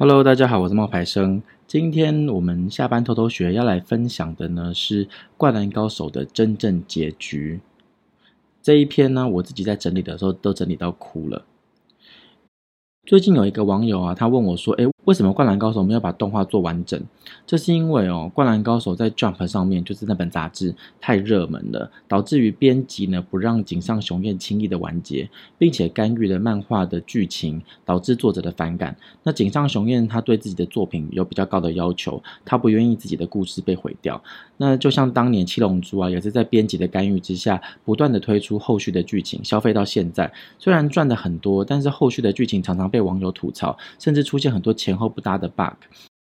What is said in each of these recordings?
Hello，大家好，我是冒牌生。今天我们下班偷偷学要来分享的呢是《灌篮高手》的真正结局。这一篇呢，我自己在整理的时候都整理到哭了。最近有一个网友啊，他问我说：“诶，为什么《灌篮高手》没有把动画做完整？”这是因为哦，《灌篮高手》在 Jump 上面就是那本杂志太热门了，导致于编辑呢不让井上雄彦轻易的完结，并且干预了漫画的剧情，导致作者的反感。那井上雄彦他对自己的作品有比较高的要求，他不愿意自己的故事被毁掉。那就像当年《七龙珠》啊，也是在编辑的干预之下，不断的推出后续的剧情，消费到现在，虽然赚的很多，但是后续的剧情常常被网友吐槽，甚至出现很多前后不搭的 bug。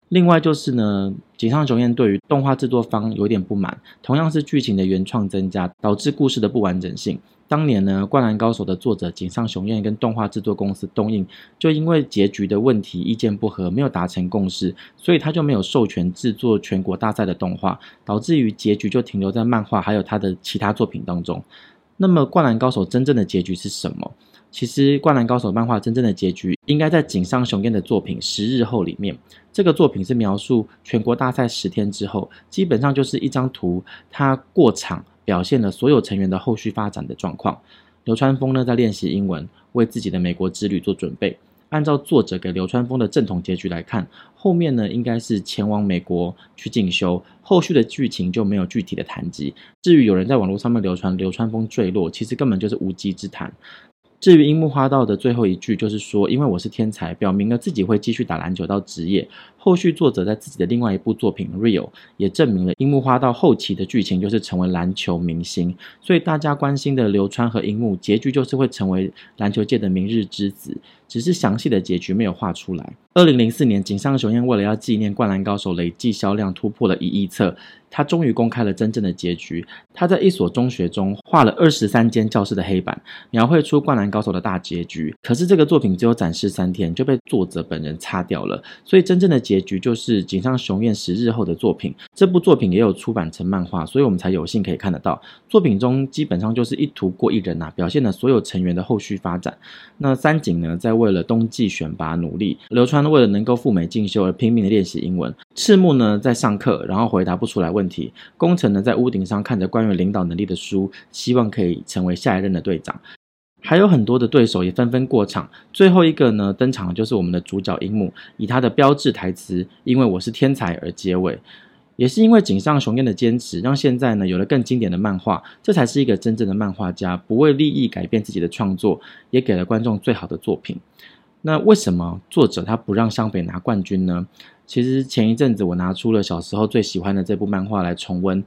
另外就是呢，井上雄彦对于动画制作方有点不满，同样是剧情的原创增加，导致故事的不完整性。当年呢，《灌篮高手》的作者井上雄彦跟动画制作公司东映就因为结局的问题意见不合，没有达成共识，所以他就没有授权制作全国大赛的动画，导致于结局就停留在漫画还有他的其他作品当中。那么，《灌篮高手》真正的结局是什么？其实，《灌篮高手》漫画真正的结局应该在井上雄彦的作品《十日后》里面。这个作品是描述全国大赛十天之后，基本上就是一张图，它过场表现了所有成员的后续发展的状况。流川枫呢，在练习英文，为自己的美国之旅做准备。按照作者给流川枫的正统结局来看，后面呢应该是前往美国去进修，后续的剧情就没有具体的谈及。至于有人在网络上面流传流川枫坠落，其实根本就是无稽之谈。至于樱木花道的最后一句，就是说，因为我是天才，表明了自己会继续打篮球到职业。后续作者在自己的另外一部作品《Real》也证明了樱木花道后期的剧情就是成为篮球明星，所以大家关心的流川和樱木结局就是会成为篮球界的明日之子，只是详细的结局没有画出来。二零零四年，井上雄彦为了要纪念《灌篮高手》累计销量突破了一亿册，他终于公开了真正的结局。他在一所中学中画了二十三间教室的黑板，描绘出《灌篮高手》的大结局。可是这个作品只有展示三天就被作者本人擦掉了，所以真正的结结局就是井上雄彦十日后的作品。这部作品也有出版成漫画，所以我们才有幸可以看得到。作品中基本上就是一图过一人呐、表现了所有成员的后续发展。那三井呢，在为了冬季选拔努力，流川。为了能够赴美进修而拼命的练习英文，赤木呢在上课，然后回答不出来问题。宫城呢在屋顶上看着关于领导能力的书，希望可以成为下一任的队长。还有很多的对手也纷纷过场。最后一个呢登场的就是我们的主角樱木，以他的标志台词“因为我是天才”而结尾。也是因为井上雄彦的坚持，让现在呢有了更经典的漫画。这才是一个真正的漫画家，不为利益改变自己的创作，也给了观众最好的作品。那为什么作者他不让湘北拿冠军呢？其实前一阵子我拿出了小时候最喜欢的这部漫画来重温，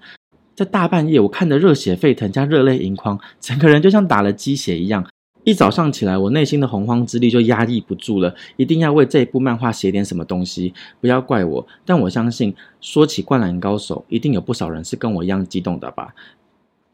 在大半夜我看得热血沸腾加热泪盈眶，整个人就像打了鸡血一样。一早上起来，我内心的洪荒之力就压抑不住了，一定要为这一部漫画写点什么东西。不要怪我，但我相信说起《灌篮高手》，一定有不少人是跟我一样激动的吧。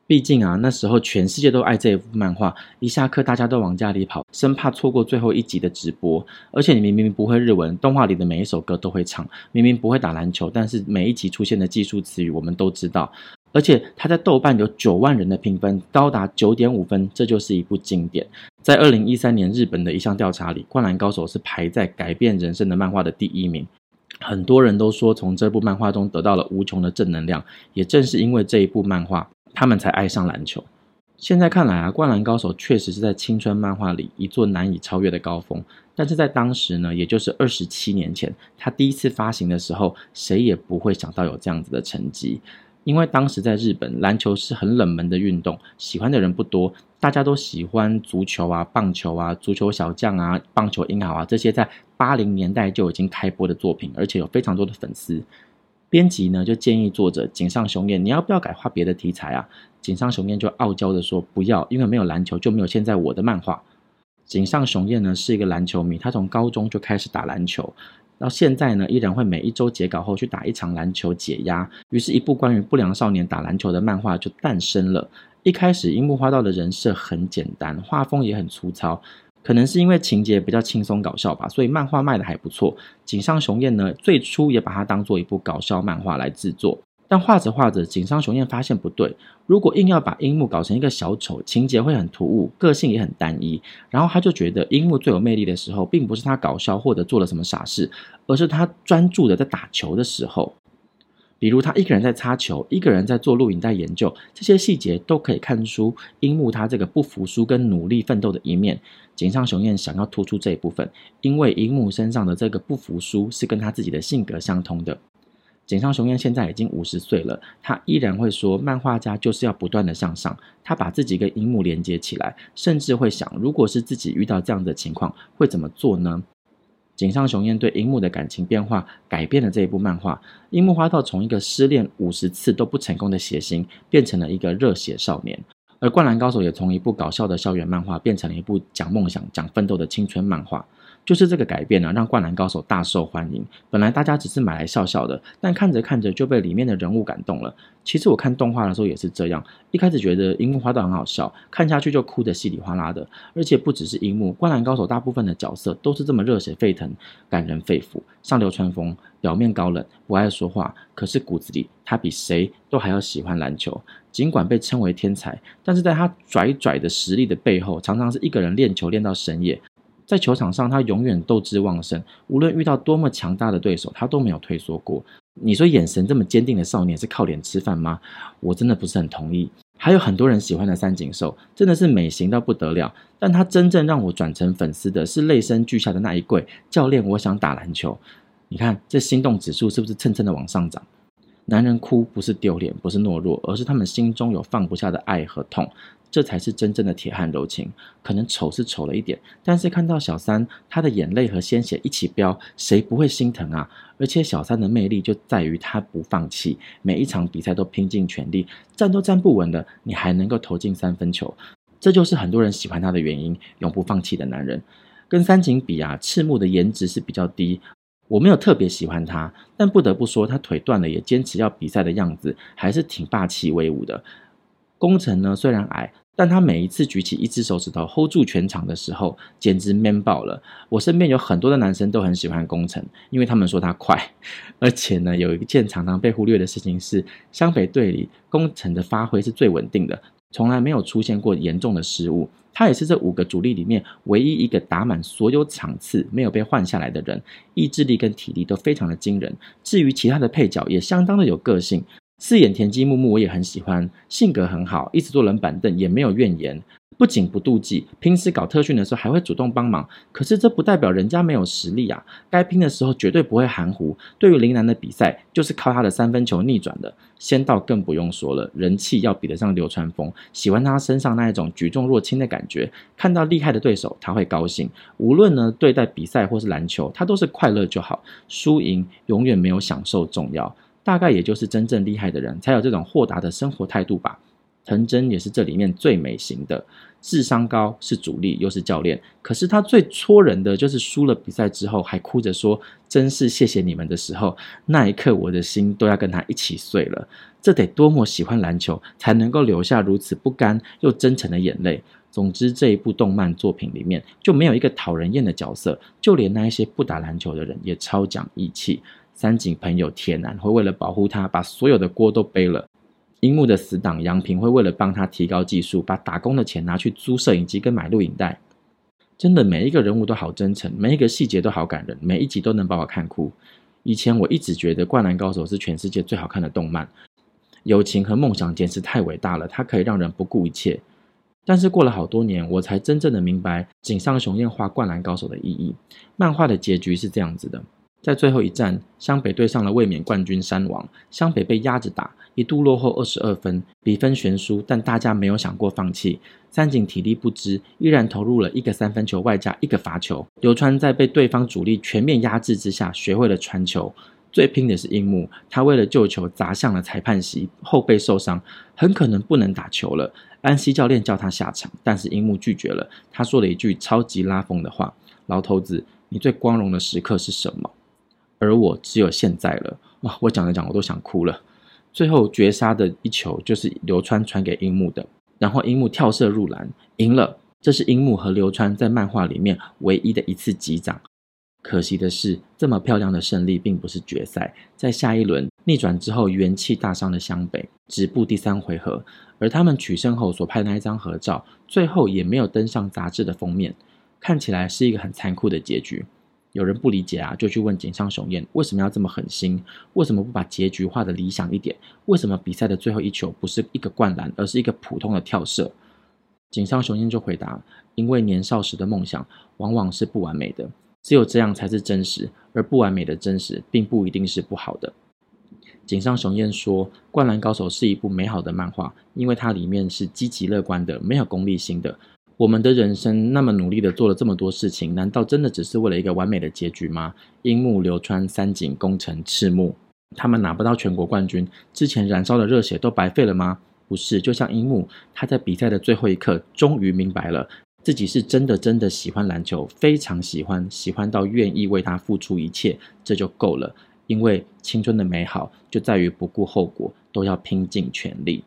毕竟啊，那时候全世界都爱这一部漫画，一下课大家都往家里跑，生怕错过最后一集的直播。而且你明明不会日文，动画里的每一首歌都会唱；明明不会打篮球，但是每一集出现的技术词语我们都知道。而且它在豆瓣有九万人的评分，高达九点五分，这就是一部经典。在二零一三年日本的一项调查里，《灌篮高手》是排在改变人生的漫画的第一名。很多人都说从这部漫画中得到了无穷的正能量，也正是因为这一部漫画。他们才爱上篮球。现在看来啊，《灌篮高手》确实是在青春漫画里一座难以超越的高峰。但是在当时呢，也就是二十七年前，他第一次发行的时候，谁也不会想到有这样子的成绩。因为当时在日本，篮球是很冷门的运动，喜欢的人不多，大家都喜欢足球啊、棒球啊、足球小将啊、棒球英豪啊这些在八零年代就已经开播的作品，而且有非常多的粉丝。编辑呢就建议作者井上雄彦，你要不要改画别的题材啊？井上雄彦就傲娇的说不要，因为没有篮球就没有现在我的漫画。井上雄彦呢是一个篮球迷，他从高中就开始打篮球，到现在呢依然会每一周截稿后去打一场篮球解压。于是，一部关于不良少年打篮球的漫画就诞生了。一开始，樱木花道的人设很简单，画风也很粗糙。可能是因为情节比较轻松搞笑吧，所以漫画卖的还不错。井上雄彦呢，最初也把它当做一部搞笑漫画来制作。但画着画着，井上雄彦发现不对，如果硬要把樱木搞成一个小丑，情节会很突兀，个性也很单一。然后他就觉得樱木最有魅力的时候，并不是他搞笑或者做了什么傻事，而是他专注的在打球的时候。比如他一个人在擦球，一个人在做录影带研究，这些细节都可以看出樱木他这个不服输跟努力奋斗的一面。井上雄彦想要突出这一部分，因为樱木身上的这个不服输是跟他自己的性格相通的。井上雄彦现在已经五十岁了，他依然会说，漫画家就是要不断的向上。他把自己跟樱木连接起来，甚至会想，如果是自己遇到这样的情况，会怎么做呢？井上雄彦对樱木的感情变化改变了这一部漫画。樱木花道从一个失恋五十次都不成功的谐星，变成了一个热血少年。而灌篮高手也从一部搞笑的校园漫画，变成了一部讲梦想、讲奋斗的青春漫画。就是这个改变呢，让灌篮高手大受欢迎。本来大家只是买来笑笑的，但看着看着就被里面的人物感动了。其实我看动画的时候也是这样，一开始觉得樱木花道很好笑，看下去就哭得稀里哗啦的。而且不只是樱木，灌篮高手大部分的角色都是这么热血沸腾、感人肺腑。像流川枫，表面高冷，不爱说话，可是骨子里他比谁都还要喜欢篮球。尽管被称为天才，但是在他拽拽的实力的背后，常常是一个人练球练到深夜。在球场上，他永远斗志旺盛，无论遇到多么强大的对手，他都没有退缩过。你说眼神这么坚定的少年是靠脸吃饭吗？我真的不是很同意。还有很多人喜欢的三井寿，真的是美型到不得了。但他真正让我转成粉丝的是泪声俱下的那一跪：“教练，我想打篮球。”你看这心动指数是不是蹭蹭的往上涨？男人哭不是丢脸，不是懦弱，而是他们心中有放不下的爱和痛。这才是真正的铁汉柔情。可能丑是丑了一点，但是看到小三他的眼泪和鲜血一起飙，谁不会心疼啊？而且小三的魅力就在于他不放弃，每一场比赛都拼尽全力，站都站不稳的，你还能够投进三分球，这就是很多人喜欢他的原因。永不放弃的男人，跟三井比啊，赤木的颜值是比较低，我没有特别喜欢他，但不得不说，他腿断了也坚持要比赛的样子，还是挺霸气威武的。宫城呢，虽然矮。但他每一次举起一只手指头 hold 住全场的时候，简直 man 爆了。我身边有很多的男生都很喜欢宫城，因为他们说他快。而且呢，有一件常常被忽略的事情是，湘北队里宫城的发挥是最稳定的，从来没有出现过严重的失误。他也是这五个主力里面唯一一个打满所有场次没有被换下来的人，意志力跟体力都非常的惊人。至于其他的配角，也相当的有个性。饰演田鸡木木，我也很喜欢，性格很好，一直坐冷板凳也没有怨言，不仅不妒忌，平时搞特训的时候还会主动帮忙。可是这不代表人家没有实力啊，该拼的时候绝对不会含糊。对于林南的比赛，就是靠他的三分球逆转的。仙道更不用说了，人气要比得上流川枫，喜欢他身上那一种举重若轻的感觉。看到厉害的对手，他会高兴。无论呢对待比赛或是篮球，他都是快乐就好，输赢永远没有享受重要。大概也就是真正厉害的人才有这种豁达的生活态度吧。藤真也是这里面最美型的，智商高，是主力又是教练。可是他最戳人的就是输了比赛之后还哭着说：“真是谢谢你们”的时候，那一刻我的心都要跟他一起碎了。这得多么喜欢篮球才能够留下如此不甘又真诚的眼泪。总之，这一部动漫作品里面就没有一个讨人厌的角色，就连那一些不打篮球的人也超讲义气。三井朋友铁男会为了保护他，把所有的锅都背了。樱木的死党杨平会为了帮他提高技术，把打工的钱拿去租摄影机跟买录影带。真的，每一个人物都好真诚，每一个细节都好感人，每一集都能把我看哭。以前我一直觉得《灌篮高手》是全世界最好看的动漫，友情和梦想简直太伟大了，它可以让人不顾一切。但是过了好多年，我才真正的明白井上雄彦画《灌篮高手》的意义。漫画的结局是这样子的。在最后一战，湘北对上了卫冕冠军山王，湘北被压着打，一度落后二十二分，比分悬殊，但大家没有想过放弃。三井体力不支，依然投入了一个三分球，外加一个罚球。流川在被对方主力全面压制之下，学会了传球。最拼的是樱木，他为了救球砸向了裁判席，后背受伤，很可能不能打球了。安西教练叫他下场，但是樱木拒绝了。他说了一句超级拉风的话：“老头子，你最光荣的时刻是什么？”而我只有现在了哇！我讲着讲我都想哭了。最后绝杀的一球就是流川传给樱木的，然后樱木跳射入篮，赢了。这是樱木和流川在漫画里面唯一的一次击掌。可惜的是，这么漂亮的胜利并不是决赛，在下一轮逆转之后，元气大伤的湘北止步第三回合，而他们取胜后所拍的那一张合照，最后也没有登上杂志的封面，看起来是一个很残酷的结局。有人不理解啊，就去问井上雄彦为什么要这么狠心？为什么不把结局画的理想一点？为什么比赛的最后一球不是一个灌篮，而是一个普通的跳射？井上雄彦就回答：因为年少时的梦想往往是不完美的，只有这样才是真实，而不完美的真实并不一定是不好的。井上雄彦说：“灌篮高手是一部美好的漫画，因为它里面是积极乐观的，没有功利心的。”我们的人生那么努力的做了这么多事情，难道真的只是为了一个完美的结局吗？樱木、流川、三井、宫城、赤木，他们拿不到全国冠军，之前燃烧的热血都白费了吗？不是，就像樱木，他在比赛的最后一刻，终于明白了自己是真的真的喜欢篮球，非常喜欢，喜欢到愿意为他付出一切，这就够了。因为青春的美好就在于不顾后果，都要拼尽全力。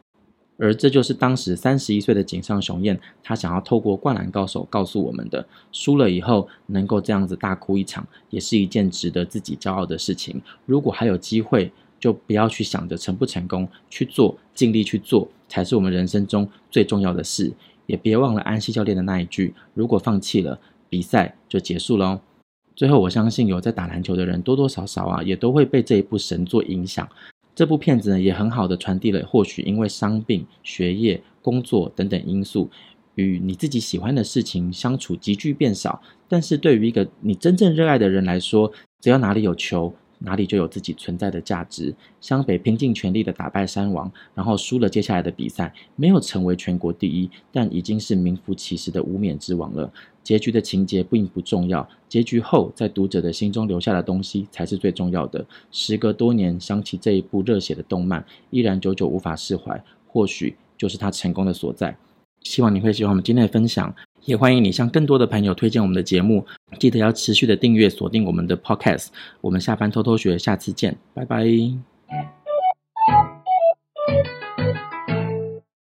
而这就是当时三十一岁的井上雄彦，他想要透过《灌篮高手》告诉我们的：输了以后能够这样子大哭一场，也是一件值得自己骄傲的事情。如果还有机会，就不要去想着成不成功，去做，尽力去做，才是我们人生中最重要的事。也别忘了安西教练的那一句：如果放弃了，比赛就结束喽。最后，我相信有在打篮球的人，多多少少啊，也都会被这一部神作影响。这部片子呢，也很好的传递了，或许因为伤病、学业、工作等等因素，与你自己喜欢的事情相处急剧变少。但是对于一个你真正热爱的人来说，只要哪里有球，哪里就有自己存在的价值。湘北拼尽全力的打败山王，然后输了接下来的比赛，没有成为全国第一，但已经是名副其实的无冕之王了。结局的情节并不重要，结局后在读者的心中留下的东西才是最重要的。时隔多年，想起这一部热血的动漫，依然久久无法释怀，或许就是它成功的所在。希望你会喜欢我们今天的分享，也欢迎你向更多的朋友推荐我们的节目。记得要持续的订阅锁定我们的 podcast。我们下班偷偷学，下次见，拜拜。